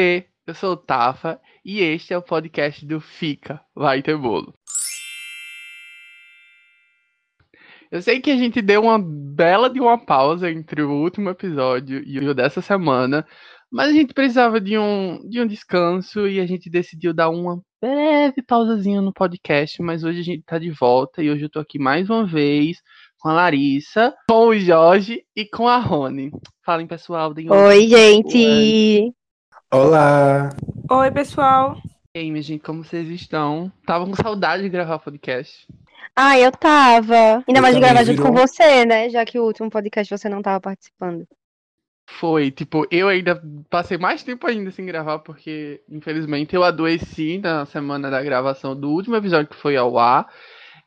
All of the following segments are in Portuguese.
Oiê, eu sou o Tafa e este é o podcast do Fica, Vai Ter Bolo. Eu sei que a gente deu uma bela de uma pausa entre o último episódio e o dessa semana, mas a gente precisava de um, de um descanso e a gente decidiu dar uma breve pausazinha no podcast, mas hoje a gente tá de volta e hoje eu tô aqui mais uma vez com a Larissa, com o Jorge e com a Rony. Falem, pessoal. Oi, gente! Olá! Oi, pessoal! E aí, minha gente, como vocês estão? Tava com saudade de gravar podcast. Ah, eu tava. Ainda Eu mais de gravar também, junto com virou. você, né? Já que o último podcast você não tava participando. Foi, tipo, eu ainda passei mais tempo ainda sem gravar, porque, infelizmente, eu adoeci na semana da gravação do último episódio que foi ao ar.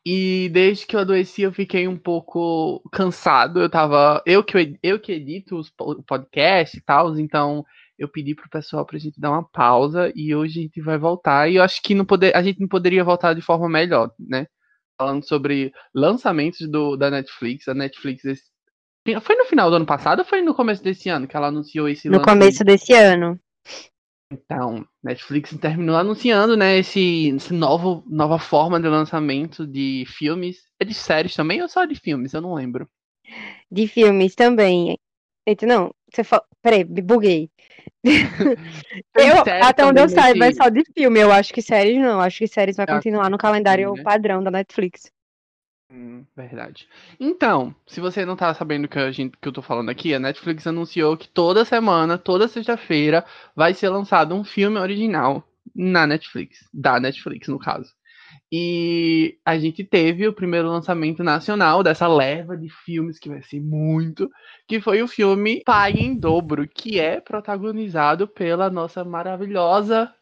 E desde que eu adoeci, eu fiquei um pouco cansado. Eu tava. Eu que, eu que edito os po- o podcast e tal, então eu pedi pro pessoal pra gente dar uma pausa e hoje a gente vai voltar. E eu acho que não poder, a gente não poderia voltar de forma melhor, né? Falando sobre lançamentos do, da Netflix. A Netflix esse- foi no final do ano passado ou foi no começo desse ano que ela anunciou esse No lance? começo desse ano. Então, Netflix terminou anunciando, né, esse, esse novo, nova forma de lançamento de filmes. É de séries também ou só de filmes? Eu não lembro. De filmes também. Eita, não. Você fala. Peraí, me buguei. Eu, até onde eu saiba, é só de filme. Eu acho que séries não. Acho que séries vai continuar no calendário né? padrão da Netflix. Hum, verdade. Então, se você não tá sabendo que, a gente, que eu tô falando aqui, a Netflix anunciou que toda semana, toda sexta-feira, vai ser lançado um filme original na Netflix. Da Netflix, no caso. E a gente teve o primeiro lançamento nacional dessa leva de filmes que vai ser muito, que foi o filme Pai em Dobro, que é protagonizado pela nossa maravilhosa,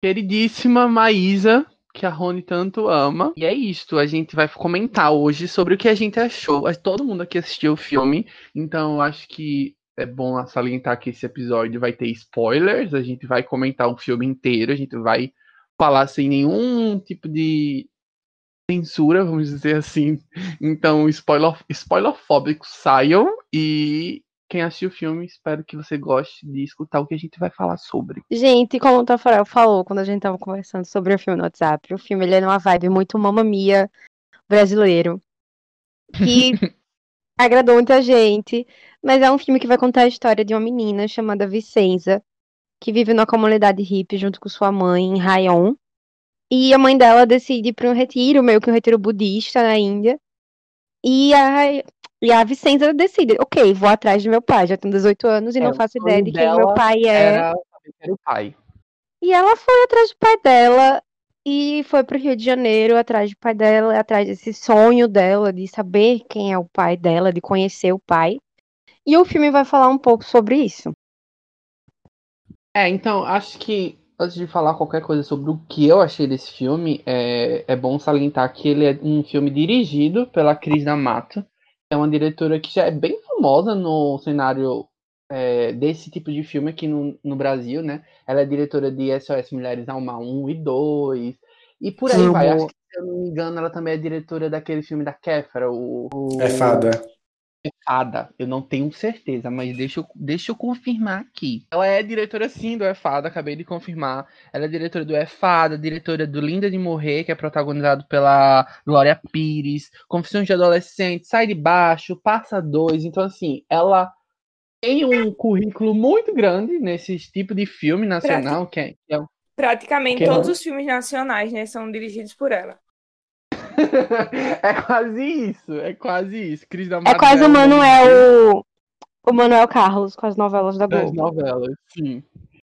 queridíssima Maísa, que a Rony tanto ama. E é isto, a gente vai comentar hoje sobre o que a gente achou. Todo mundo aqui assistiu o filme, então eu acho que é bom salientar que esse episódio vai ter spoilers, a gente vai comentar o filme inteiro, a gente vai falar sem nenhum tipo de censura, vamos dizer assim. Então, spoiler, spoilerfóbicos saiam e quem assistiu o filme, espero que você goste de escutar o que a gente vai falar sobre. Gente, como o Tafarel falou quando a gente tava conversando sobre o filme no WhatsApp, o filme ele é numa vibe muito Mamma Mia brasileiro. Que agradou muita gente, mas é um filme que vai contar a história de uma menina chamada Vicenza, que vive numa comunidade hippie junto com sua mãe em Rayon. E a mãe dela decide ir para um retiro, meio que um retiro budista na Índia. E a, e a Vicenza decide, ok, vou atrás do meu pai, já tenho 18 anos e É, não o faço ideia de quem o meu pai é. Era o pai. E ela foi atrás do pai dela e foi pro Rio de Janeiro atrás do pai dela, atrás desse sonho dela de saber quem é o pai dela, de conhecer o pai. E o filme vai falar um pouco sobre isso. É, então, acho que antes de falar qualquer coisa sobre o que eu achei desse filme, é, é bom salientar que ele é um filme dirigido pela Cris D'Amato, que é uma diretora que já é bem famosa no cenário é, desse tipo de filme aqui no, no Brasil, né? Ela é diretora de SOS Mulheres Alma 1 e 2, e por aí Amo. vai. Acho que, se eu não me engano, ela também é diretora daquele filme da Kéfera, o... o... É fada. É fada, eu não tenho certeza, mas deixa eu, deixa eu confirmar aqui. Ela é diretora sim do É Fada, acabei de confirmar. Ela é diretora do É Fada, diretora do Linda de Morrer, que é protagonizado pela Glória Pires, Confissões de Adolescente, Sai de Baixo, Passa Dois. Então, assim, ela tem um currículo muito grande nesse tipo de filme nacional, que é, que é Praticamente Que todos não? os filmes nacionais, né, são dirigidos por ela. é quase isso, é quase isso. Cris da É quase o Manuel o Manuel Carlos com as novelas da Globo. novelas, sim.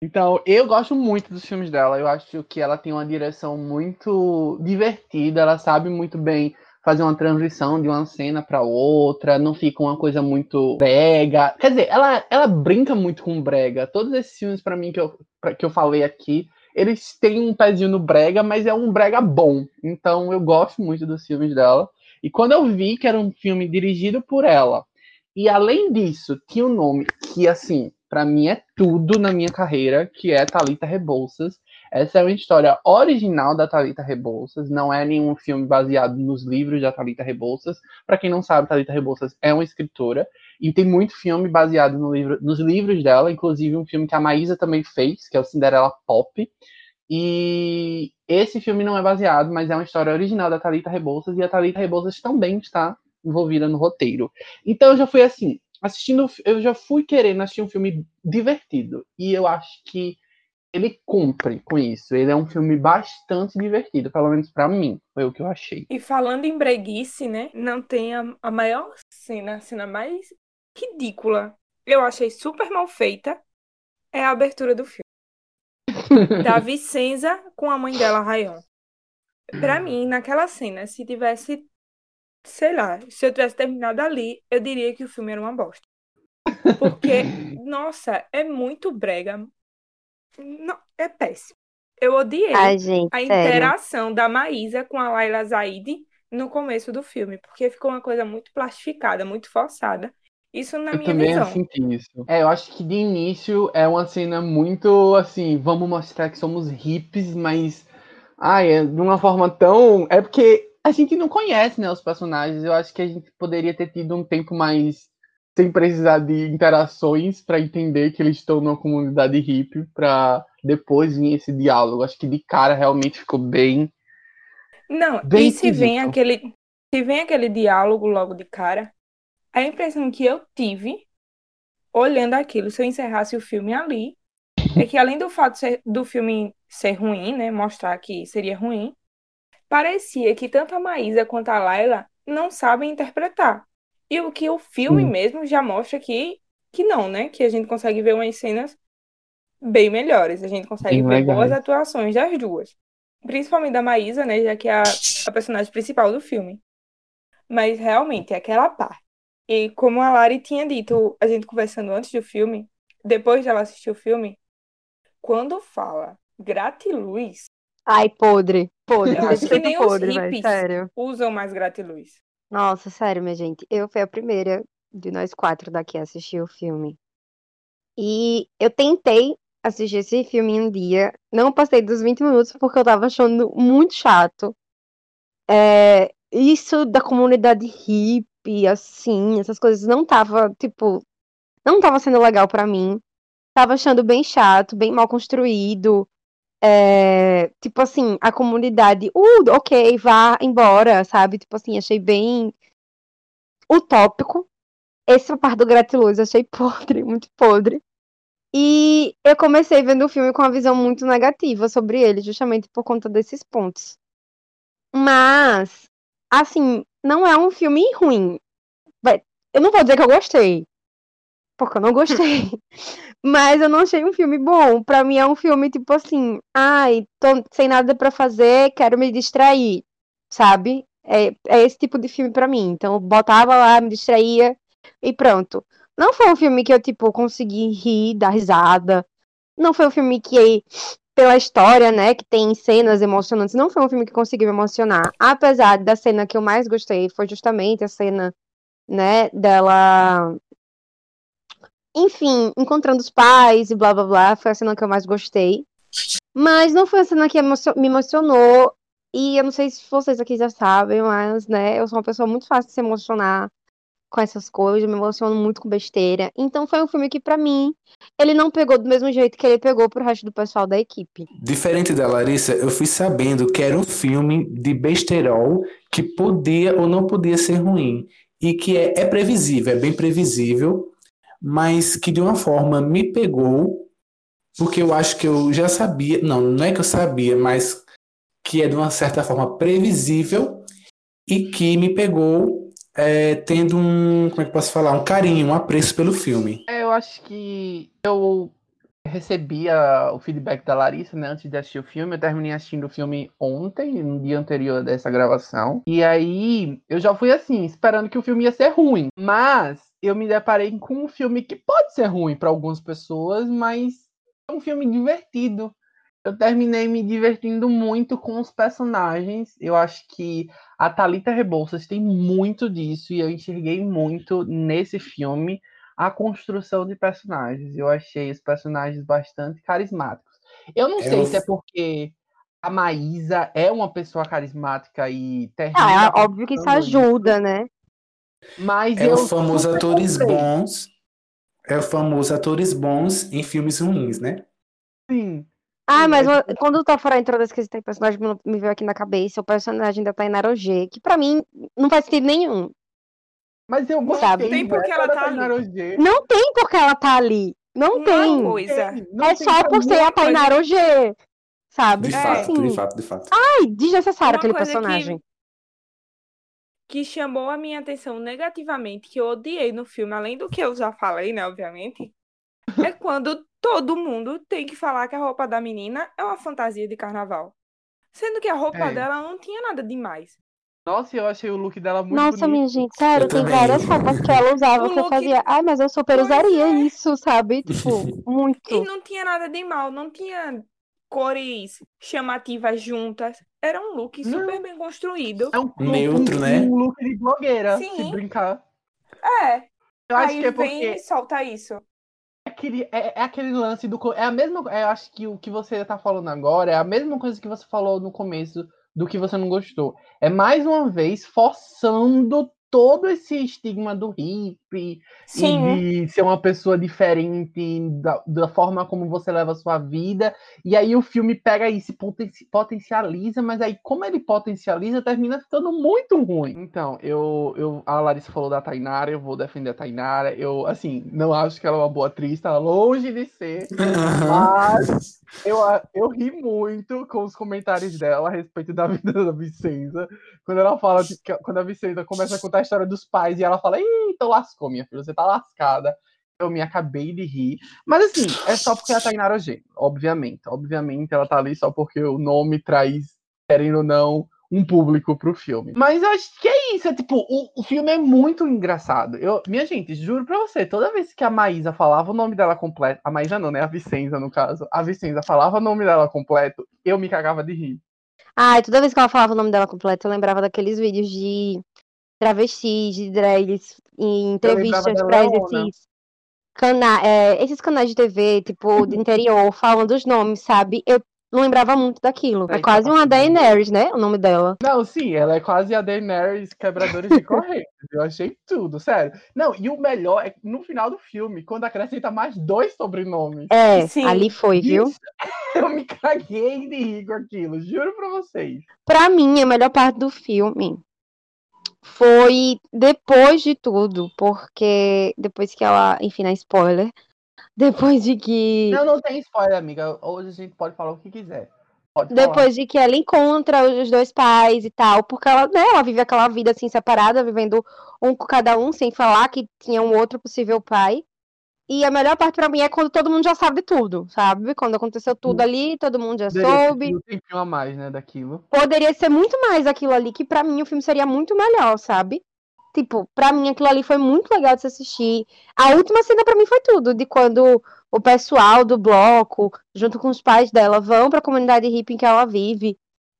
Então, eu gosto muito dos filmes dela. Eu acho que ela tem uma direção muito divertida. Ela sabe muito bem fazer uma transição de uma cena para outra. Não fica uma coisa muito brega. Quer dizer, ela, ela brinca muito com brega. Todos esses filmes, para mim, que eu, pra- que eu falei aqui, eles têm um pezinho no brega, mas é um brega bom. Então, eu gosto muito dos filmes dela. E quando eu vi que era um filme dirigido por ela, e além disso, tinha um nome que, assim, pra mim é tudo na minha carreira, que é Thalita Rebouças. Essa é uma história original da Talita Rebouças, não é nenhum filme baseado nos livros da Talita Rebouças. Para quem não sabe, Talita Rebouças é uma escritora e tem muito filme baseado no livro, nos livros dela, inclusive um filme que a Maísa também fez, que é o Cinderela Pop. E esse filme não é baseado, mas é uma história original da Talita Rebouças e a Talita Rebouças também está envolvida no roteiro. Então eu já fui assim, assistindo, eu já fui querendo assistir um filme divertido e eu acho que ele cumpre com isso. Ele é um filme bastante divertido, pelo menos para mim, foi o que eu achei. E falando em breguice, né? Não tem a, a maior cena, a cena mais ridícula. Eu achei super mal feita. É a abertura do filme. da Vicenza com a mãe dela, Rayon. Pra mim, naquela cena, se tivesse, sei lá, se eu tivesse terminado ali, eu diria que o filme era uma bosta. Porque, nossa, é muito brega. Não, é péssimo. Eu odiei Ai, gente, a sério. interação da Maísa com a Laila Zaid no começo do filme, porque ficou uma coisa muito plastificada, muito forçada. Isso na Eu minha também visão. senti isso. É, eu acho que de início é uma cena muito assim, vamos mostrar que somos hips, mas ai, é de uma forma tão. É porque a gente não conhece, né, os personagens. Eu acho que a gente poderia ter tido um tempo mais sem precisar de interações para entender que eles estão numa comunidade hippie, para depois vir esse diálogo. Acho que de cara realmente ficou bem. Não, Bem e se vem aquele, se vem aquele diálogo logo de cara, a impressão que eu tive olhando aquilo, se eu encerrasse o filme ali, é que além do fato ser- do filme ser ruim, né, mostrar que seria ruim, parecia que tanto a Maísa quanto a Laila não sabem interpretar. E o que o filme Sim. mesmo já mostra que, que não, né? Que a gente consegue ver umas cenas bem melhores. A gente consegue ver boas legais. atuações das duas. Principalmente da Maísa, né? Já que é a, a personagem principal do filme. Mas realmente, é aquela parte. E como a Lari tinha dito, a gente conversando antes do filme, depois dela assistir o filme, quando fala gratiluz, Ai, podre. Podre. Eu acho que nem os podre, velho, hippies. sério. usam mais gratiluz. Nossa, sério, minha gente. Eu fui a primeira de nós quatro daqui a assistir o filme. E eu tentei assistir esse filme em um dia. Não passei dos 20 minutos porque eu tava achando muito chato. É, isso da comunidade hippie, assim, essas coisas não tava, tipo, não tava sendo legal pra mim. Tava achando bem chato, bem mal construído. É, tipo assim, a comunidade, uh, ok, vá embora, sabe? Tipo assim, achei bem utópico. Essa parte do gratiluz, achei podre, muito podre. E eu comecei vendo o filme com uma visão muito negativa sobre ele, justamente por conta desses pontos. Mas, assim, não é um filme ruim. Eu não vou dizer que eu gostei, porque eu não gostei. Mas eu não achei um filme bom. Pra mim é um filme tipo assim, ai, tô sem nada pra fazer, quero me distrair, sabe? É, é esse tipo de filme pra mim. Então eu botava lá, me distraía e pronto. Não foi um filme que eu tipo consegui rir, dar risada. Não foi um filme que pela história, né, que tem cenas emocionantes, não foi um filme que conseguiu me emocionar. Apesar da cena que eu mais gostei foi justamente a cena, né, dela enfim, encontrando os pais e blá blá blá, foi a cena que eu mais gostei. Mas não foi a cena que me emocionou. E eu não sei se vocês aqui já sabem, mas, né, eu sou uma pessoa muito fácil de se emocionar com essas coisas, eu me emociono muito com besteira. Então foi um filme que, pra mim, ele não pegou do mesmo jeito que ele pegou pro resto do pessoal da equipe. Diferente da Larissa, eu fui sabendo que era um filme de besterol que podia ou não podia ser ruim. E que é, é previsível, é bem previsível, mas que de uma forma me pegou, porque eu acho que eu já sabia, não, não é que eu sabia, mas que é de uma certa forma previsível e que me pegou é, tendo um, como é que posso falar, um carinho, um apreço pelo filme. É, eu acho que eu recebi a- o feedback da Larissa, né, antes de assistir o filme. Eu terminei assistindo o filme ontem, no dia anterior dessa gravação. E aí, eu já fui assim, esperando que o filme ia ser ruim. Mas eu me deparei com um filme que pode ser ruim para algumas pessoas, mas é um filme divertido. Eu terminei me divertindo muito com os personagens. Eu acho que a Thalita Rebouças tem muito disso e eu enxerguei muito nesse filme a construção de personagens. Eu achei os personagens bastante carismáticos. Eu não É sei se é porque a Maísa é uma pessoa carismática e terrível. Ah, é óbvio que isso ajuda, né? Mas É eu o famoso super atores comprei. bons. É o famoso atores bons em filmes ruins, né? Sim. Ah, mas o- quando o Tafara entrou desse quesito, personagem me me veio aqui na cabeça, o personagem da Tainara G, que pra mim não faz sentido nenhum. Mas eu gostei. Sabe? Tem porque velho, ela tá ali. Não tem porque ela tá ali. Não Uma tem. coisa. Não É tem só por ser a. Tainara G. Sabe? De É. fato, Assim, de fato, de fato. ai, desnecessário Uma aquele coisa que- personagem. que chamou a minha atenção negativamente, que eu odiei no filme, além do que eu já falei, né, obviamente, é quando todo mundo tem que falar que a roupa da menina é uma fantasia de carnaval. Sendo que a roupa É. dela não tinha nada demais. Nossa, eu achei o look dela muito Nossa, bonito. minha gente, sério, Eu tem também. várias roupas que ela usava O que eu look- fazia. Ai, mas eu super Pois usaria é. isso, sabe? Tipo, E muito. não tinha nada de mal, não tinha cores chamativas juntas. Era um look Não. super bem construído. É um, Neutro, um, né? Um look de blogueira, Sim. se brincar. É, Eu acho aí que é vem porque e solta isso. Aquele, é, é aquele lance do. É a mesma. é, Eu acho que o que você tá falando agora é a mesma coisa que você falou no começo do que você não gostou. É mais uma vez forçando todo esse estigma do hippie Sim, e de ser uma pessoa diferente da, da forma como você leva a sua vida. E aí o filme pega e se poten- potencializa, mas aí como ele potencializa, termina ficando muito ruim. Então, eu, eu a Larissa falou da Tainara, eu vou defender a Tainara. Eu, assim, não acho que ela é uma boa atriz, tá longe de ser. Mas eu, eu ri muito com os comentários dela a respeito da vida da Vicenza. Quando ela fala, quando a Vicenza começa a contar a história dos pais e ela fala, então lascou, minha filha, você tá lascada. Eu me acabei de rir. Mas assim, é só porque é a Tainara G, obviamente. Obviamente ela tá ali só porque o nome traz, querendo ou não, um público pro filme. Mas eu acho que é isso, é tipo, o, o filme é muito engraçado. Eu, minha gente, juro pra você, toda vez que a Maísa falava o nome dela completo, a Maísa não, né? A Vicenza, no caso. A Vicenza falava o nome dela completo, eu me cagava de rir. Ai, toda vez que ela falava o nome dela completo, eu lembrava daqueles vídeos de travestis, de drags, em entrevistas pra esses, cana é, esses canais de TV, tipo, de interior, falando os nomes, sabe? Eu lembrava muito daquilo. É quase tá uma. Daenerys, né? O nome dela. Não, sim, ela é quase a Daenerys quebradores de correntes. Eu achei tudo, sério. Não, e o melhor é que no final do filme, quando acrescenta mais dois sobrenomes. É, Sim. ali foi, viu? Isso, eu me caguei de rir com aquilo, juro pra vocês. Pra mim, a melhor parte do filme foi depois de tudo, porque depois que ela, enfim, não é spoiler, depois de que Não, não tem spoiler, amiga. Hoje a gente pode falar o que quiser. Pode falar. depois de que ela encontra os dois pais e tal, porque ela, né, ela vive aquela vida assim separada, vivendo um com cada um, sem falar que tinha um outro possível pai. E a melhor parte pra mim é quando todo mundo já sabe de tudo, sabe? Quando aconteceu tudo ali, todo mundo já Poderia soube. um tempinho a mais, né, daquilo. poderia ser muito mais aquilo ali, que pra mim o filme seria muito melhor, sabe? Tipo, pra mim aquilo ali foi muito legal de se assistir. A última cena pra mim foi tudo, de quando o pessoal do bloco, junto com os pais dela, vão pra comunidade hippie em que ela vive.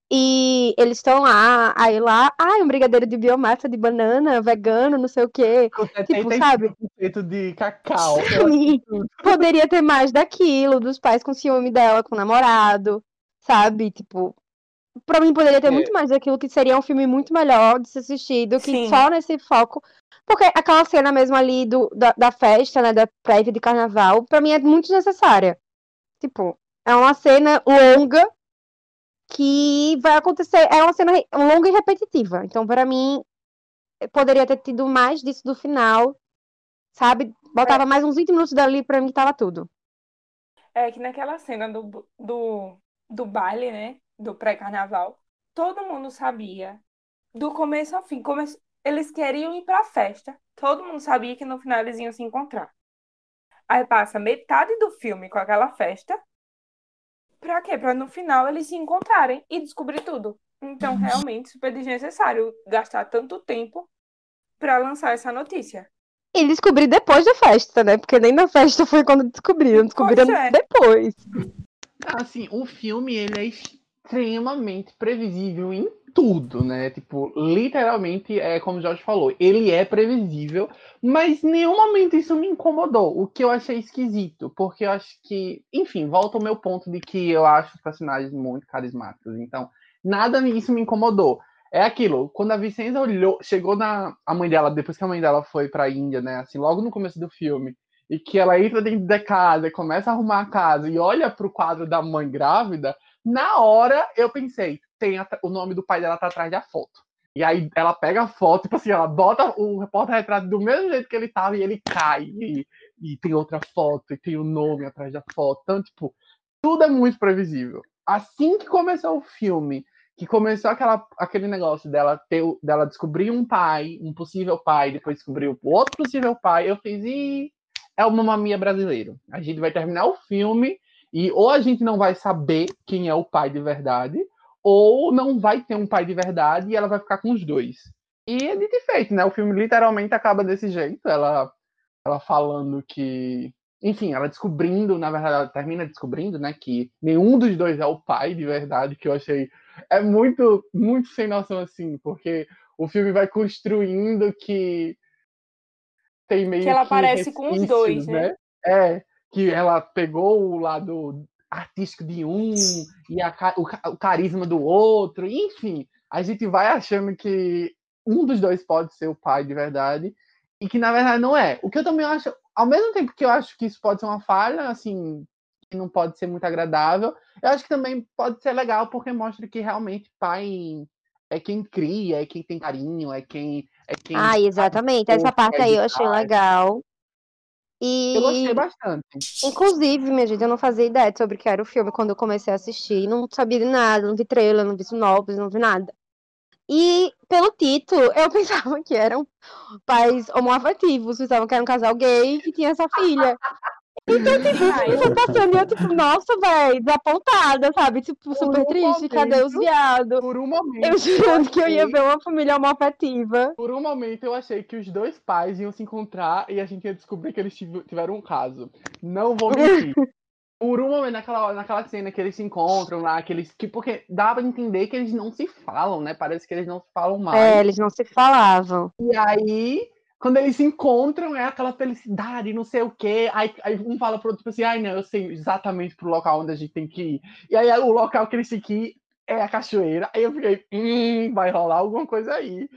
E eles estão lá, aí lá, ai, um brigadeiro de biomassa de banana, vegano, não sei o quê. Com Tipo, sabe? 75% de cacau. Sim. Poderia ter mais daquilo, dos pais com ciúme dela, com o namorado, sabe? Tipo, pra mim poderia ter É. muito mais daquilo que seria um filme muito melhor de se assistir do que Sim. só nesse foco. Porque aquela cena mesmo ali do, da, da festa, né, da prévia de carnaval, pra mim é muito desnecessária. Tipo, é uma cena longa que vai acontecer, é uma cena longa e repetitiva. Então, pra mim, poderia ter tido mais disso do final, sabe? Botava mais uns 20 minutos dali pra mim tava tudo. É que naquela cena do, do, do baile, né? Do pré-carnaval, todo mundo sabia, do começo ao fim, come... eles queriam ir pra festa. Todo mundo sabia que no final eles iam se encontrar. Aí passa metade do filme com aquela festa. Pra quê? Pra no final eles se encontrarem e descobrir tudo. Então, realmente, super desnecessário gastar tanto tempo pra lançar essa notícia. E descobri depois da festa, né? Porque nem na festa foi quando descobriram, descobriram é. depois. Assim, o filme, ele é extremamente previsível em tudo, né? Tipo, literalmente, é como o Jorge falou, ele é previsível, mas nenhum momento isso me incomodou, o que eu achei esquisito, porque eu acho que, enfim, volta ao meu ponto de que eu acho os personagens muito carismáticos, então nada isso me incomodou. É aquilo, quando a Vicenza olhou, chegou na a mãe dela, depois que a mãe dela foi pra Índia, né, assim, logo no começo do filme, e que ela entra dentro da casa, começa a arrumar a casa e olha pro quadro da mãe grávida, na hora eu pensei, tem a, o nome do pai dela tá atrás da foto. E aí ela pega a foto, tipo assim, ela bota o porta-retrato do mesmo jeito que ele tava e ele cai. E, e tem outra foto, e tem o nome atrás da foto. Então, tipo, tudo é muito previsível. Assim que começou o filme, que começou aquela, aquele negócio dela ter dela descobrir um pai, um possível pai, depois descobrir o outro possível pai, eu fiz, e é uma mamia brasileiro. A gente vai terminar o filme e ou a gente não vai saber quem é o pai de verdade, ou não vai ter um pai de verdade e ela vai ficar com os dois. E é de feito, né? O filme literalmente acaba desse jeito, ela, ela falando que. Enfim, ela descobrindo, na verdade, ela termina descobrindo, né, que nenhum dos dois é o pai de verdade, que eu achei. É muito, muito sem noção assim, porque o filme vai construindo que tem meio que ela que aparece com os dois, né? né? É, que ela pegou o lado artístico de um e a, o, o, carisma do outro, enfim, a gente vai achando que um dos dois pode ser o pai de verdade e que na verdade não é. O que eu também acho, ao mesmo tempo que eu acho que isso pode ser uma falha, assim, que não pode ser muito agradável, eu acho que também pode ser legal porque mostra que realmente pai é quem cria, é quem tem carinho, é quem é quem Ah, exatamente. Essa parte aí eu achei legal. E, eu gostei bastante. Inclusive, minha gente, eu não fazia ideia sobre o que era o filme quando eu comecei a assistir. Não sabia de nada, não vi trailer, não vi sinopse, não vi nada. E pelo título, eu pensava que eram pais homoafetivos, pensavam que era um casal gay que tinha essa filha. Então, tipo, eu passando e eu, tipo, nossa, velho, desapontada, sabe? Tipo, super triste, momento, cadê os viados? Por um momento. Eu jurando que eu ia ver uma família homoafetiva. Por um momento eu achei que os dois pais iam se encontrar e a gente ia descobrir que eles tiveram um caso. Não vou mentir. Por um momento, naquela, naquela cena que eles se encontram lá, que eles. Que, porque dá pra entender que eles não se falam, né? Parece que eles não se falam mais. É, eles não se falavam. E aí quando eles se encontram, é aquela felicidade, não sei o quê. Aí, aí um fala pro outro, tipo assim, ai, não, eu sei exatamente pro local onde a gente tem que ir. E aí o local que eles têm que ir é a cachoeira. Aí eu fiquei, hum, vai rolar alguma coisa aí.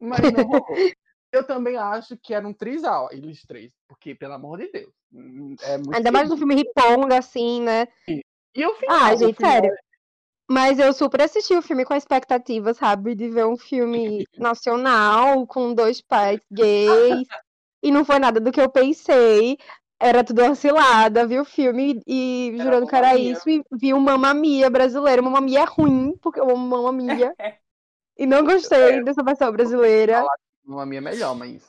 Mas não rolou. eu também acho que era um trisal, eles três. Porque, pelo amor de Deus. Hum, é Ainda mais no filme Riponga, assim, né? E, e o final, Ah, gente, final, sério. Mas eu super assisti o filme com expectativa, sabe? De ver um filme nacional com dois pais gays. e não foi nada do que eu pensei. Era tudo uma cilada, vi o filme e era jurando que era isso. E vi o Mamma Mia brasileiro. Mamma Mia é ruim, porque eu amo Mamma Mia. e não gostei é. dessa versão brasileira. Mamma Mia é melhor, mas...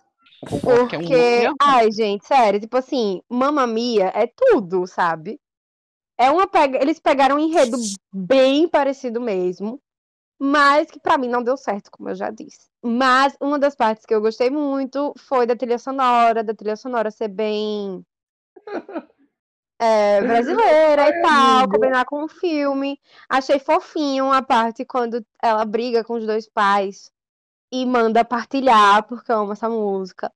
Porque, é um ai, gente, sério, tipo assim, Mamma Mia é tudo, sabe? É uma pega... Eles pegaram um enredo bem parecido mesmo, mas que para mim não deu certo, como eu já disse. Mas uma das partes que eu gostei muito foi da trilha sonora, da trilha sonora ser bem é, brasileira e tal, combinar com o filme. Achei fofinho a parte quando ela briga com os dois pais e manda partilhar, porque eu amo essa música.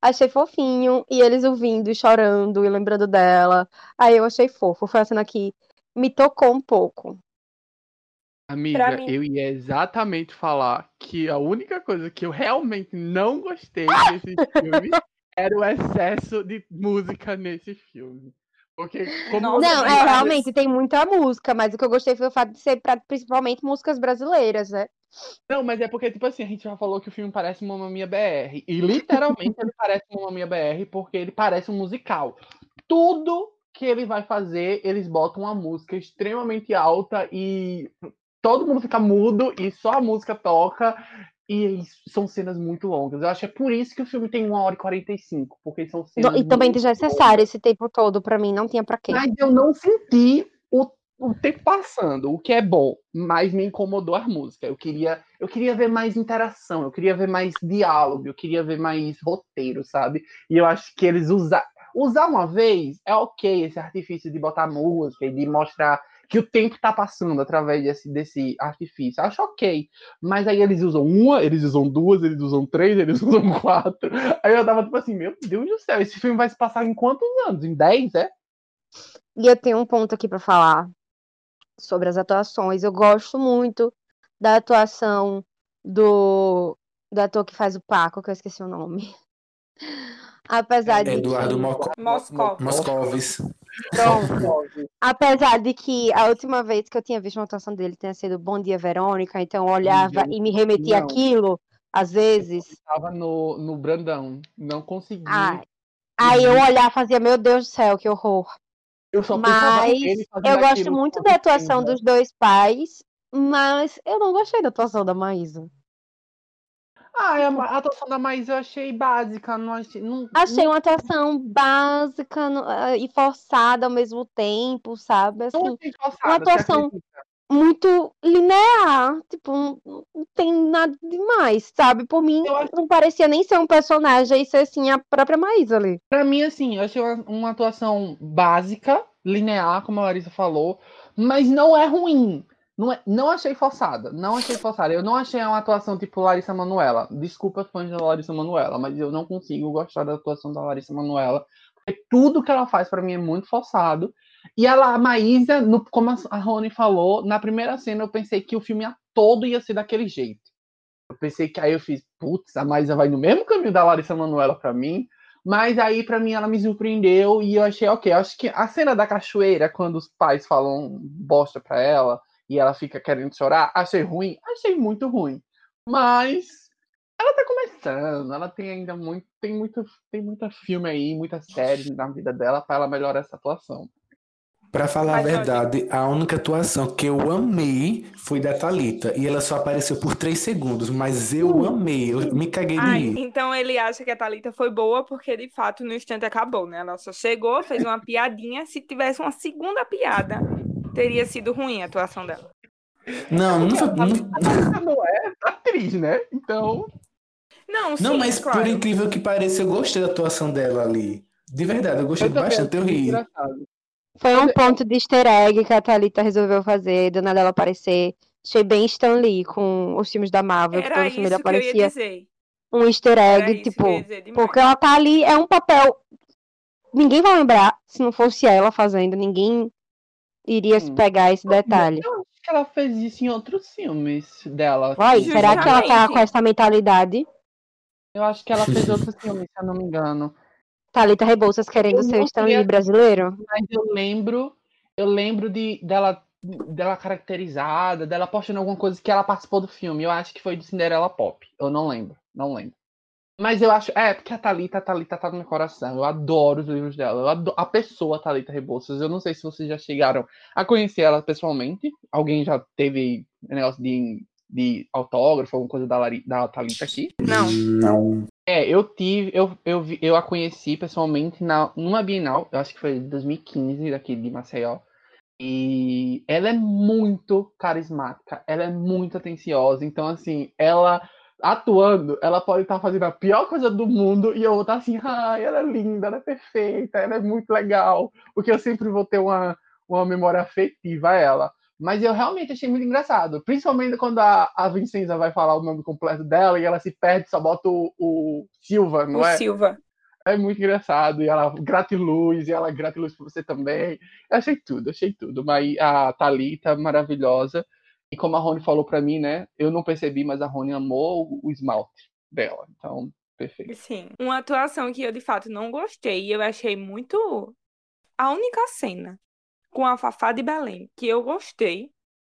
Achei fofinho. E eles ouvindo e chorando e lembrando dela. Aí eu achei fofo. Foi a cena que me tocou um pouco. Amiga, eu ia exatamente falar que a única coisa que eu realmente não gostei desse filme era o excesso de música nesse filme. Porque como Não, é, realmente tem muita música, mas o que eu gostei foi o fato de ser pra, principalmente músicas brasileiras, né? Não, mas é porque, tipo assim, a gente já falou que o filme parece uma Mamia BR. E literalmente ele parece uma Mamia BR porque ele parece um musical. Tudo que ele vai fazer, eles botam uma música extremamente alta e todo mundo fica mudo e só a música toca. E são cenas muito longas. Eu acho que é por isso que o filme tem 1 hora e 45, porque são cenas. E também desnecessário esse tempo todo, para mim, não tinha para quê. Mas eu não senti o o tempo passando, o que é bom, mas me incomodou a música. Eu queria, eu queria ver mais interação, eu queria ver mais diálogo, eu queria ver mais roteiro, sabe? E eu acho que eles usar usar uma vez é ok esse artifício de botar música e de mostrar que o tempo tá passando através desse, desse artifício. Acho ok. Mas aí eles usam uma, eles usam duas, eles usam três, eles usam quatro. Aí eu tava tipo assim, meu Deus do céu, esse filme vai se passar em quantos anos? Em dez, é? E eu tenho um ponto aqui pra falar sobre as atuações. Eu gosto muito da atuação do, do ator que faz o Paco, que eu esqueci o nome. Apesar de Eduardo que... Moscovis. Pronto. Apesar de que a última vez que eu tinha visto uma atuação dele tenha sido Bom Dia Verônica, então eu olhava Deus. e me remetia Não. àquilo, às vezes. Tava no, no Brandão. Não consegui. Ah, aí eu olhava e fazia, meu Deus do céu, que horror. eu só Mas eu gosto aquilo muito da atuação dos dois pais, mas eu não gostei da atuação da Maísa. Ah, a, a atuação da Maísa eu achei básica. Não achei, não, Achei não, uma atuação básica ah, e forçada ao mesmo tempo, sabe? Assim, forçada, uma atuação muito linear, tipo, não, tem nada demais, sabe? Por mim, acho- não parecia nem ser um personagem, e ser assim a própria Maísa ali. Pra mim, assim, eu achei uma, uma atuação básica, linear, como a Larissa falou, mas não é ruim. Não, é, não achei forçada. Não achei forçada. Eu não achei uma atuação tipo Larissa Manoela. Desculpa, fãs da Larissa Manoela, mas eu não consigo gostar da atuação da Larissa Manoela. Porque tudo que ela faz pra mim é muito forçado. E ela, a Maísa, no- como a Rony falou, na primeira cena eu pensei que o filme ia- todo ia ser daquele jeito. Eu pensei que aí eu fiz, putz, a Maísa vai no mesmo caminho da Larissa Manoela pra mim. Mas aí, pra mim, ela me surpreendeu e eu achei ok. Eu acho que a cena da cachoeira, quando os pais falam bosta pra ela e ela fica querendo chorar, achei ruim? Achei muito ruim. Mas ela tá começando, ela tem ainda muito. Tem muito, tem muita filme aí, muita série na vida dela pra ela melhorar essa atuação. Pra falar Mas a olha- verdade, a única atuação que eu amei foi da Thalita. E ela só apareceu por três segundos, mas eu amei. Eu me caguei de Ai, rir. então ele acha que a Thalita foi boa porque de fato no instante acabou, né? Ela só chegou, fez uma piadinha. Se tivesse uma segunda piada, teria sido ruim a atuação dela. Não, não foi. A Não, não é atriz, né? Então. Não, sim, não, mas por claro. incrível que pareça, eu gostei da atuação dela ali. De verdade, eu gostei eu bastante, eu ri. Foi um ponto de easter egg que a Thalita resolveu fazer, do nada ela aparecer. Achei bem Stan Lee com os filmes da Marvel, que Era todo filme ele que eu ia aparecia um easter egg, tipo, porque ela tá ali, é um papel. Ninguém vai lembrar se não fosse ela fazendo, ninguém iria se Hum. pegar esse detalhe. Eu acho que ela fez isso em outros filmes dela. Vai, assim. será que ela tá com essa mentalidade? Eu acho que ela fez outros filmes, se eu não me engano. Thalita Rebouças querendo Eu ser o Stan Lee brasileiro? Mas eu lembro, eu lembro de dela dela caracterizada, dela postando alguma coisa que ela participou do filme. Eu acho que foi do Cinderela Pop. Eu não lembro, não lembro. Mas eu acho, é, porque a Thalita, a Thalita tá no meu coração. Eu adoro os livros dela. Eu adoro, a pessoa Thalita Rebouças. Eu não sei se vocês já chegaram a conhecer ela pessoalmente. Alguém já teve negócio de, de autógrafo, alguma coisa da, Lari, da Thalita aqui? Não. Não. É, eu tive, eu, eu, eu a conheci pessoalmente na, numa Bienal, eu acho que foi em 2015, daqui de Maceió. E ela é muito carismática, ela é muito atenciosa. Então, assim, ela atuando, ela pode estar fazendo a pior coisa do mundo e eu vou estar assim, ai, ela é linda, ela é perfeita, ela é muito legal. Porque eu sempre vou ter uma, uma memória afetiva a ela. Mas eu realmente achei muito engraçado. Principalmente quando a, a Vincenza vai falar o nome completo dela e ela se perde, só bota o, o Silva, não O é? Silva. É muito engraçado. E ela gratiluz, e ela gratiluz pra você também. Eu achei tudo, achei tudo. Mas a Thalita, maravilhosa. E como a Rony falou pra mim, né? Eu não percebi, mas a Rony amou o, o esmalte dela. Então, perfeito. Sim. Uma atuação que eu de fato não gostei e eu achei muito. A única cena com a Fafá de Belém que eu gostei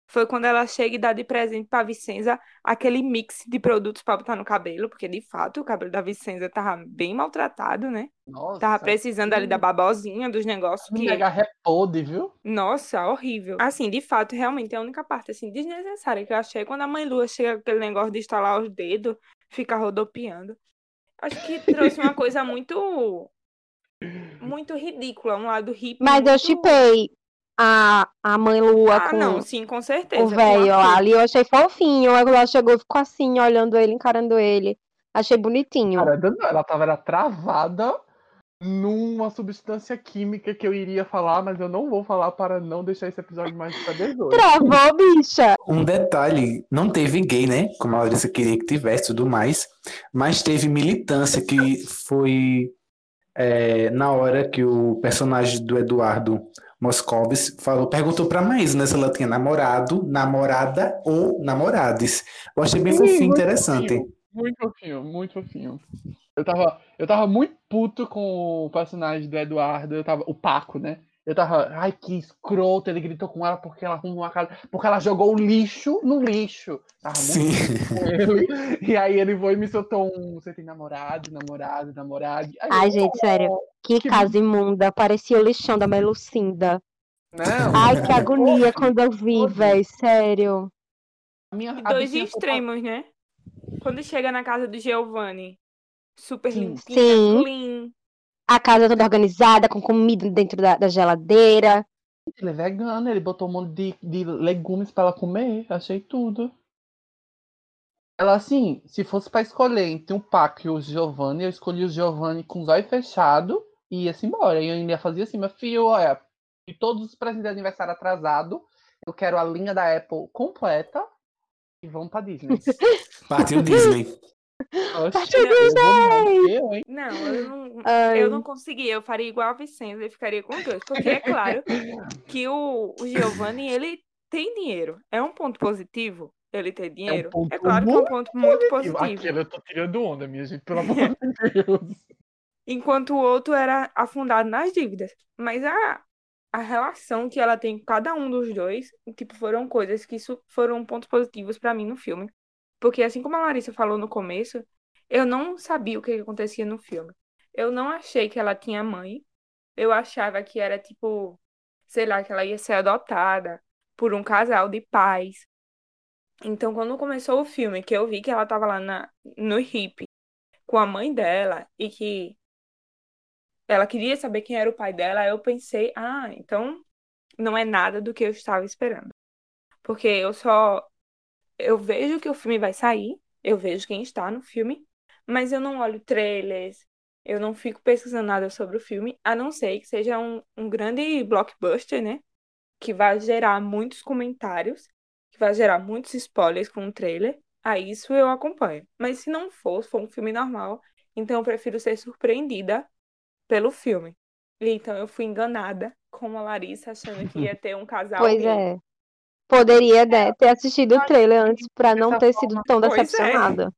foi quando ela chega e dá de presente pra Vicenza aquele mix de produtos pra botar no cabelo, porque de fato o cabelo da Vicenza tava bem maltratado, né? Nossa. Tava precisando ali da babosinha, dos negócios Me que. negar é podre, viu? Nossa, horrível. Assim, de fato, realmente é a única parte assim desnecessária que eu achei quando a mãe Lua chega com aquele negócio de estalar os dedos, fica rodopiando. Acho que trouxe uma coisa muito muito ridícula, um lado hippie Mas eu muito... chipei a, a mãe Lua Ah, com não, sim, com certeza. o velho lá. Ali eu achei fofinho. Ela chegou e ficou assim, olhando ele, encarando ele. Achei bonitinho. Cara, ela tava era travada numa substância química que eu iria falar, mas eu não vou falar para não deixar esse episódio mais pra 18. Travou, bicha! Um detalhe, não teve gay, né? Como a Larissa queria que tivesse tudo mais, mas teve militância que foi é, na hora que o personagem do Eduardo Moscovis falou, perguntou pra Maísa né, se ela tinha namorado, namorada ou namorades. Eu achei bem Sim, fofinho, muito interessante. fofinho. Muito fofinho, muito fofinho. Eu tava, eu tava muito puto com o personagem do Eduardo, eu tava, o Paco, né? Eu tava, ai que escroto, ele gritou com ela porque ela arrumou uma casa, porque ela jogou o lixo no lixo. Tava muito Sim. E aí ele foi e me soltou um, você tem namorado, namorado, namorado. Aí Ai, eu, gente, sério. Que Que casa imunda. Parecia o lixão da Melucinda. Não, Ai, que agonia quando eu vi, véi. Sério. a minha, E dois foi extremos, né? Quando chega na casa do Giovanni, super Sim. limpinha, Sim. clean. A casa toda organizada, com comida dentro da, da geladeira. Ele é vegano, ele botou um monte de, de legumes pra ela comer. Achei tudo. Ela, assim, se fosse pra escolher entre um Paco e o Giovanni, eu escolhi o Giovanni com os olhos fechados e ia-se embora. E eu ainda fazia assim, meu filho, olha, de todos os presentes de aniversário atrasado, eu quero a linha da Apple completa e vamos pra Disney. Partiu Disney. Oxe, Disney! eu vou- eu, hein? Não, eu não, Ai. eu não conseguia. Eu faria igual a Vicenza e ficaria com os dois. Porque é claro que o, o Giovanni, ele tem dinheiro. É um ponto positivo ele ter dinheiro. ponto É, claro que é um ponto muito positivo. Aquilo eu tô tirando onda, minha gente, pelo amor de Deus. Enquanto o outro era afundado nas dívidas. Mas a, a relação que ela tem com cada um dos dois, tipo, foram coisas que isso foram pontos positivos pra mim no filme. Porque assim como a Larissa falou no começo, eu não sabia o que acontecia no filme. Eu não achei que ela tinha mãe. Eu achava que era tipo, sei lá, que ela ia ser adotada por um casal de pais. Então, quando começou o filme, que eu vi que ela tava lá na, no hippie com a mãe dela e que ela queria saber quem era o pai dela, eu pensei, ah, então não é nada do que eu estava esperando. Porque eu só eu vejo que o filme vai sair, eu vejo quem está no filme, mas eu não olho trailers, eu não fico pesquisando nada sobre o filme, a não ser que seja um, um grande blockbuster, né? Que vai gerar muitos comentários, que vai gerar muitos spoilers com o trailer. Aí isso eu acompanho. Mas se não for, se for um filme normal, então eu prefiro ser surpreendida pelo filme. E então eu fui enganada com a Larissa achando que ia ter um casal Pois gay. é. Poderia né, ter assistido o trailer antes pra não ter sido tão Pois é. decepcionada.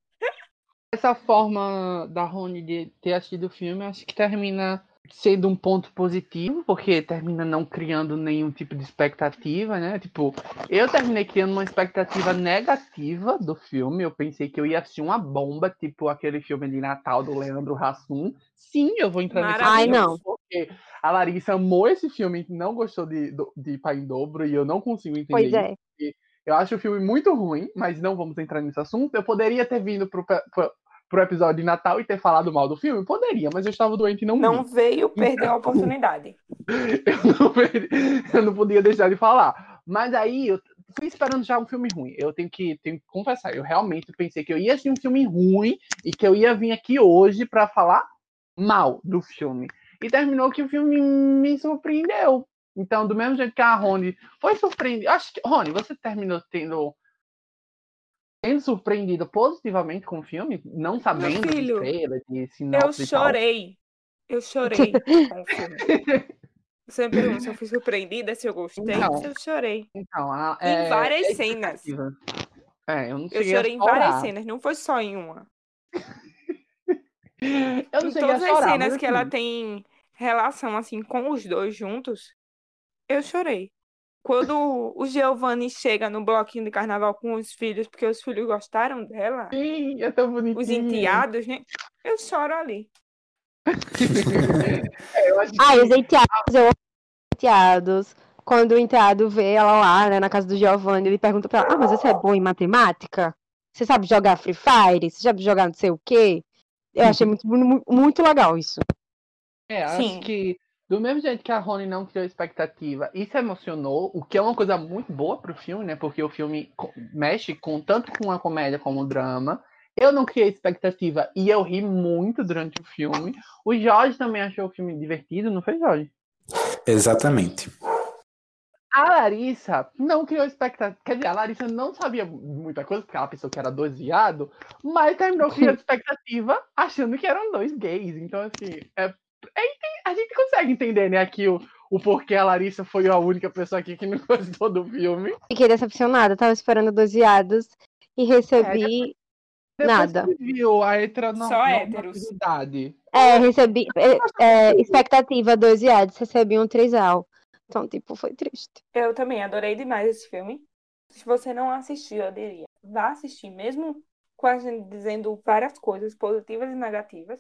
Essa forma da Rony de ter assistido o filme, acho que termina sendo um ponto positivo, porque termina não criando nenhum tipo de expectativa, né? Tipo, eu terminei criando uma expectativa negativa do filme. Eu pensei que eu ia assistir uma bomba, tipo aquele filme de Natal do Leandro Hassum. Sim, eu vou entrar nesse Ai, filme, não. Porque a Larissa amou esse filme, não gostou de, de Pai em Dobro, e eu não consigo entender Pois isso. é. Eu acho o filme muito ruim, mas não vamos entrar nesse assunto. Eu poderia ter vindo pro, pro, pro episódio de Natal e ter falado mal do filme? Poderia, mas eu estava doente e não, Não vi. veio perder a oportunidade. Eu não, perdi- eu não podia deixar de falar. Mas aí eu fui esperando já um filme ruim. Eu tenho que, tenho que confessar, eu realmente pensei que eu ia assistir um filme ruim e que eu ia vir aqui hoje para falar mal do filme. E terminou que o filme me surpreendeu. Então, do mesmo jeito que a Rony foi surpreendida. Acho que, Rony, você terminou tendo. Sendo surpreendido positivamente com o filme, não sabendo de filho, de Eu sinopse e tal. chorei. Eu chorei com o filme. Você me pergunta se eu fui surpreendida, se eu gostei. Não. Eu chorei. Então, a- Em é- várias é cenas. É, eu Eu chorei em várias cenas, não foi só em uma. Eu não Em todas as chorar, cenas que ela assim, tem relação assim com os dois juntos, eu chorei. Quando o Giovanni chega no bloquinho de carnaval com os filhos, porque os filhos gostaram dela, Sim, é tão bonitinho. os enteados, né? Eu choro ali. É, eu Ah, os enteados, eu amo os enteados. Quando o enteado vê ela lá, né, na casa do Giovanni, ele pergunta pra ela, ah, mas você é bom em matemática? Você sabe jogar Free Fire? Você sabe jogar não sei o quê? Eu achei muito, mu- muito legal isso. É, acho Sim. que do mesmo jeito que a Rony não criou expectativa e se emocionou, o que é uma coisa muito boa pro filme, né? Porque o filme mexe com tanto com a comédia como o drama. Eu não criei expectativa e eu ri muito durante o filme. O Jorge também achou o filme divertido, não foi, Jorge? Exatamente. A Larissa não criou expectativa. Quer dizer, a Larissa não sabia muita coisa, porque ela pensou que era dois viados, mas terminou criando expectativa achando que eram dois gays. Então, assim, é, a gente consegue entender, né, aqui o, o porquê a Larissa foi a única pessoa aqui que não gostou do filme. Fiquei decepcionada, tava esperando dois viados e recebi Depois nada. viu a heteronorm- Só héteros. normatividade. É, recebi é, é, expectativa dois viados, recebi um trisal. Então, tipo, foi triste. Eu também adorei demais esse filme. Se você não assistiu, eu diria, vá assistir, mesmo com a gente dizendo várias coisas positivas e negativas.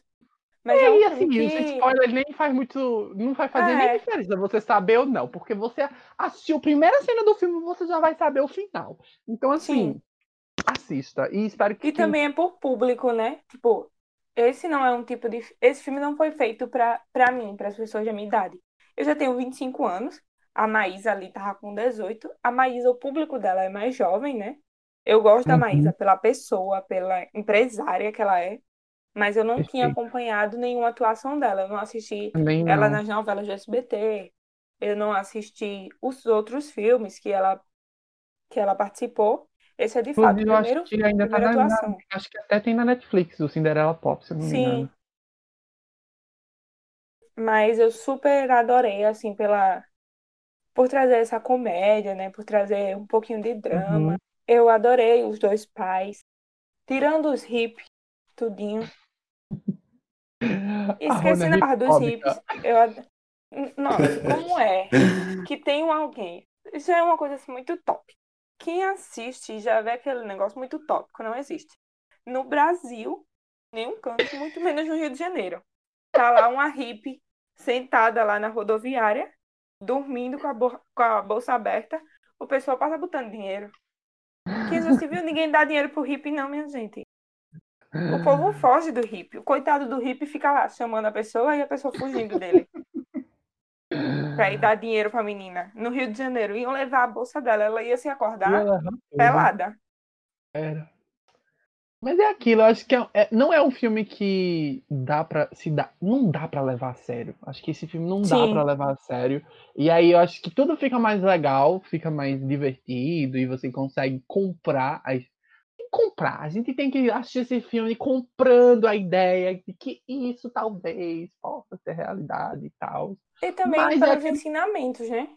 Mas é um E assim, que... spoiler nem faz muito. Não vai fazer É. nem diferença você saber ou não. Porque você assistiu a primeira cena do filme, você já vai saber o final. Então, assim, Sim. assista. E espero que. E quem- também é por público, né? Tipo, esse não é um tipo de. Esse filme não foi feito pra, pra mim, para as pessoas da minha idade. Eu já tenho 25 anos, a Maísa ali tava com 18. A Maísa, o público dela é mais jovem, né? Eu gosto da Uhum. Maísa pela pessoa, pela empresária que ela é. Mas eu não tinha Perfeito. acompanhado nenhuma atuação dela. Eu não assisti ela nas novelas do SBT. Eu não assisti os outros filmes que ela, que ela participou. Esse é de fato o primeiro, acho que ainda tá na, atuação. Acho que até tem na Netflix, o Cinderela Pop, se não me Sim. engano. Mas eu super adorei, assim, pela por trazer essa comédia, né? Por trazer um pouquinho de drama. Uhum. Eu adorei os dois pais. Tirando os hippies, tudinho. A Esquecendo Rona a parte dos hippies. Eu. Nossa, como é que tem um alguém? Isso é uma coisa assim, muito top. Quem assiste já vê aquele negócio muito tópico, não existe. No Brasil, nenhum canto, muito menos no Rio de Janeiro. Tá lá uma hippie sentada lá na rodoviária, dormindo com a, com a bolsa aberta. O pessoal passa botando dinheiro. Quem já se viu, ninguém dá dinheiro pro hippie, não, minha gente. O povo foge do hippie. O coitado do hippie fica lá chamando a pessoa e a pessoa fugindo dele. Pra ir dar dinheiro pra menina. No Rio de Janeiro. Iam levar a bolsa dela. Ela ia se acordar ela pelada. Era. Mas é aquilo, eu acho que é- é- não é um filme que dá pra se dá, não dá para levar a sério. Acho que esse filme não dá Sim. pra levar a sério. E aí eu acho que tudo fica mais legal, fica mais divertido e você consegue comprar as comprar. A gente tem que assistir esse filme comprando a ideia de que isso talvez possa ser realidade e tal. E também Mas é pelos aquele- ensinamentos, né?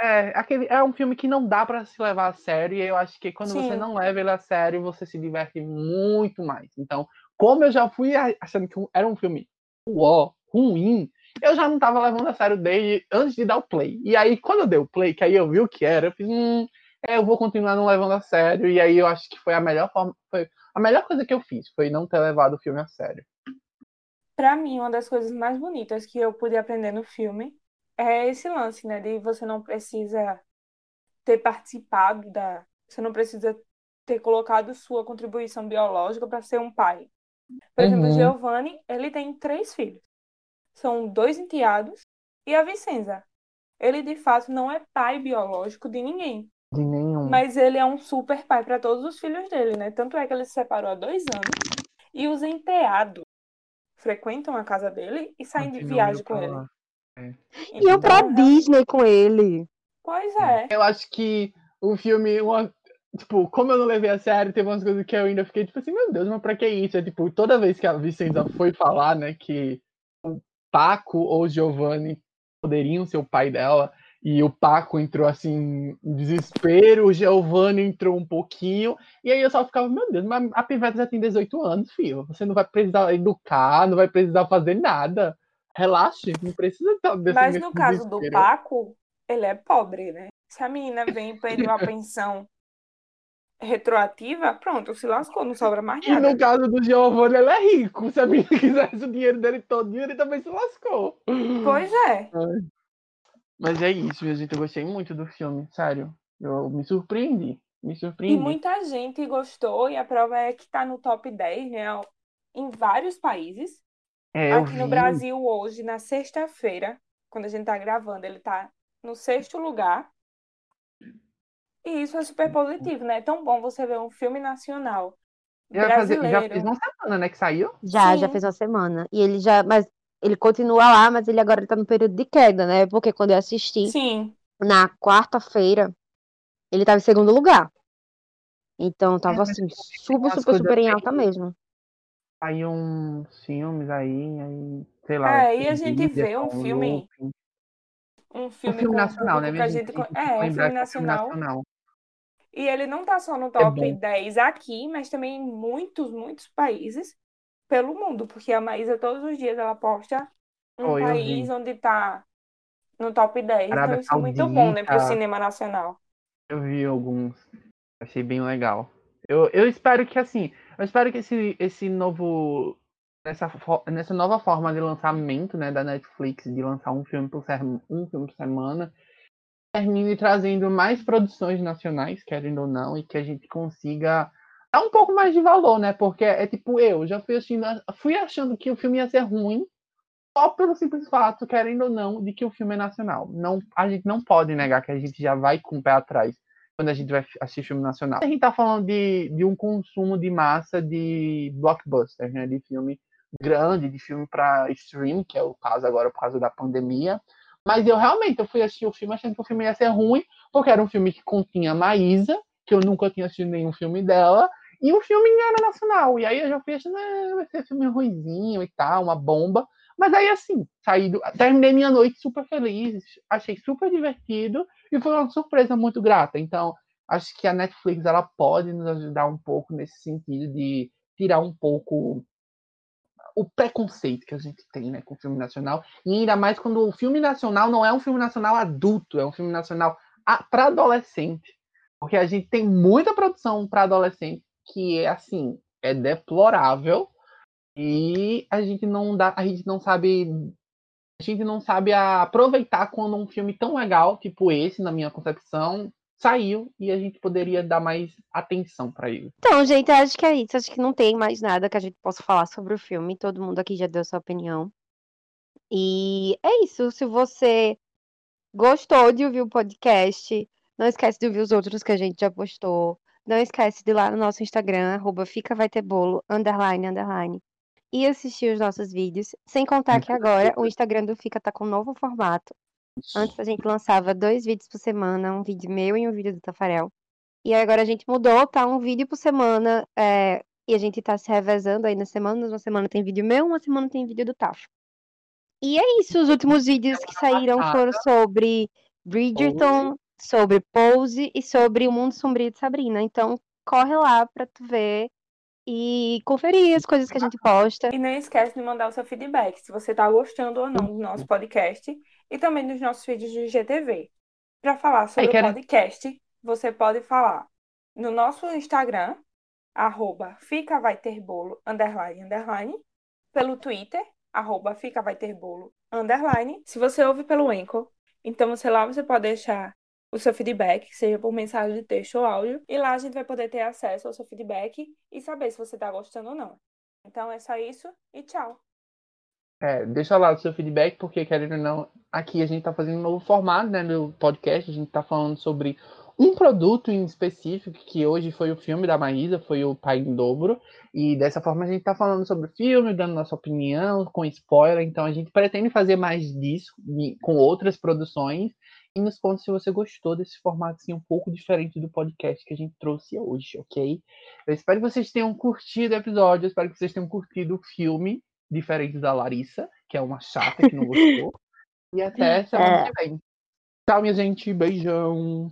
É, aquele, é um filme que não dá pra se levar a sério, e eu acho que quando você Sim. não leva ele a sério, você se diverte muito mais. Então, como eu já fui achando que era um filme uó, ruim, eu já não tava levando a sério desde antes de dar o play. E aí, quando eu dei o play, que aí eu vi o que era, eu fiz, hum, é, eu vou continuar não levando a sério, e aí eu acho que foi a melhor forma, foi a melhor coisa que eu fiz, foi não ter levado o filme a sério. Pra mim, uma das coisas mais bonitas que eu pude aprender no filme é esse lance, né? De você não precisa ter participado da. Você não precisa ter colocado sua contribuição biológica para ser um pai. Por exemplo, Uhum. Giovanni, ele tem três filhos. São dois enteados e a Vicenza. Ele, de fato, não é pai biológico de ninguém. De nenhum. Mas ele é um super pai para todos os filhos dele, né? Tanto é que ele se separou há dois anos e os enteados frequentam a casa dele e saem de viagem com pra ele. lá. Iam pra Então, Disney com ele. Pois é. Eu acho que o filme, uma- tipo, como eu não levei a sério, teve umas coisas que eu ainda fiquei, tipo assim, meu Deus, mas pra que isso? É tipo, toda vez que a Vicenza foi falar, né, que o Paco ou o Giovanni poderiam ser o pai dela, e o Paco entrou assim, em desespero, o Giovanni entrou um pouquinho, e aí eu só ficava, meu Deus, mas a Pivete já tem 18 anos, filho, você não vai precisar educar, não vai precisar fazer nada. Relaxe, não precisa desse Mas no caso do desespero. Paco, ele é pobre, né? Se a menina vem pedir uma pensão retroativa, pronto, se lascou, não sobra mais E nada. no caso do Giovanni, ele é rico. Se a menina quisesse o dinheiro dele todo, ele também se lascou. Pois é. Mas é isso, gente. Eu gostei muito do filme, sério. Eu me surpreendi. Me E surpreendi. muita gente gostou, e a prova é que tá no top 10, né? Em vários países. É, Aqui no. Brasil, hoje, na sexta-feira, quando a gente tá gravando, ele tá no sexto lugar. E isso é super positivo, né? É tão bom você ver um filme nacional Já, fazer, já brasileiro. fez uma semana, né, que saiu? Já, Sim. já fez uma semana. E ele já, mas ele continua lá, mas ele agora tá no período de queda, né? Porque quando eu assisti Sim. na quarta-feira, ele tava em segundo lugar. Então tava mas assim, as super, super, super em alta mesmo. Saiu uns filmes aí, aí, sei lá. É, e a gente vê um filme, um Um filme filme um nacional, né, a gente... É, um filme é filme nacional. E ele não tá só no É top bom. 10 aqui, mas também em muitos, muitos países pelo mundo. Porque a Maísa, todos os dias, ela posta um Oh, país onde tá no top 10. Então Arábia isso é muito bom, né, pro Saudita. cinema nacional. Eu vi alguns. Achei bem legal. Eu, eu espero que, assim, eu espero que esse, esse novo. Nessa, nessa nova forma de lançamento, né, da Netflix, de lançar um filme por, ser- um filme por semana, termine trazendo mais produções nacionais, querendo ou não, e que a gente consiga dar um pouco mais de valor, né? Porque é tipo, eu já fui assistindo, fui achando que o filme ia ser ruim, só pelo simples fato, querendo ou não, de que o filme é nacional. Não, a gente não pode negar que a gente já vai com o pé atrás quando a gente vai assistir filme nacional. A gente tá falando de, de um consumo de massa de blockbusters, né? De filme grande, de filme para stream, que é o caso agora por causa da pandemia. Mas eu realmente eu fui assistir o filme achando que o filme ia ser ruim, porque era um filme que continha Maísa, que eu nunca tinha assistido nenhum filme dela, e o filme era nacional. E aí eu já fui achando, ah, vai ser filme ruizinho e tal, uma bomba. Mas aí, assim, saí do... terminei minha noite super feliz, achei super divertido e foi uma surpresa muito grata. Então, acho que a Netflix ela pode nos ajudar um pouco nesse sentido de tirar um pouco o preconceito que a gente tem né, com o filme nacional. E ainda mais quando o filme nacional não é um filme nacional adulto, é um filme nacional para adolescente. Porque a gente tem muita produção para adolescente que é assim, é deplorável e a gente não dá, a gente não sabe a gente não sabe aproveitar quando um filme tão legal, tipo esse, na minha concepção, saiu e a gente poderia dar mais atenção para ele. Então, gente, acho que é isso. Acho que não tem mais nada que a gente possa falar sobre o filme. Todo mundo aqui já deu sua opinião. E é isso. Se você gostou de ouvir o podcast, não esquece de ouvir os outros que a gente já postou. Não esquece de ir lá no nosso Instagram, arroba fica vai ter bolo, underline, underline. E assistir os nossos vídeos. Sem contar que agora o Instagram do Fica tá com um novo formato. Antes a gente lançava dois vídeos por semana, um vídeo meu e um vídeo do Tafarel. E agora a gente mudou para um vídeo por semana. é, e a gente tá se revezando aí nas semanas. Uma semana tem vídeo meu, uma semana tem vídeo do Taf. E é isso, os últimos vídeos que saíram foram sobre Bridgerton, sobre Pose e sobre o Mundo Sombrio de Sabrina. Então corre lá pra tu ver e conferir as coisas que a gente posta. E não esquece de mandar o seu feedback, se você tá gostando ou não do nosso podcast e também dos nossos vídeos de GTV. Para falar sobre Aí, o quero- podcast, você pode falar no nosso Instagram, arroba fica vai ter bolo, underline, underline, pelo Twitter, arroba fica vai ter bolo, underline. Se você ouve pelo Anchor, então você lá você pode deixar o seu feedback, seja por mensagem de texto ou áudio, e lá a gente vai poder ter acesso ao seu feedback e saber se você tá gostando ou não. Então é só isso e tchau. É, deixa lá o seu feedback, porque querendo ou não, aqui a gente tá fazendo um novo formato, né, no podcast, a gente tá falando sobre um produto em específico, que hoje foi o filme da Maísa, foi o Pai em Dobro, e dessa forma a gente tá falando sobre o filme, dando nossa opinião, com spoiler, então a gente pretende fazer mais disso, com outras produções, e nos conta se você gostou desse formato assim, um pouco diferente do podcast que a gente trouxe hoje, ok? Eu espero que vocês tenham curtido o episódio, eu espero que vocês tenham curtido o filme, diferente da Larissa, que é uma chata que não gostou. E até semana É. que vem. Tchau, minha gente. Beijão.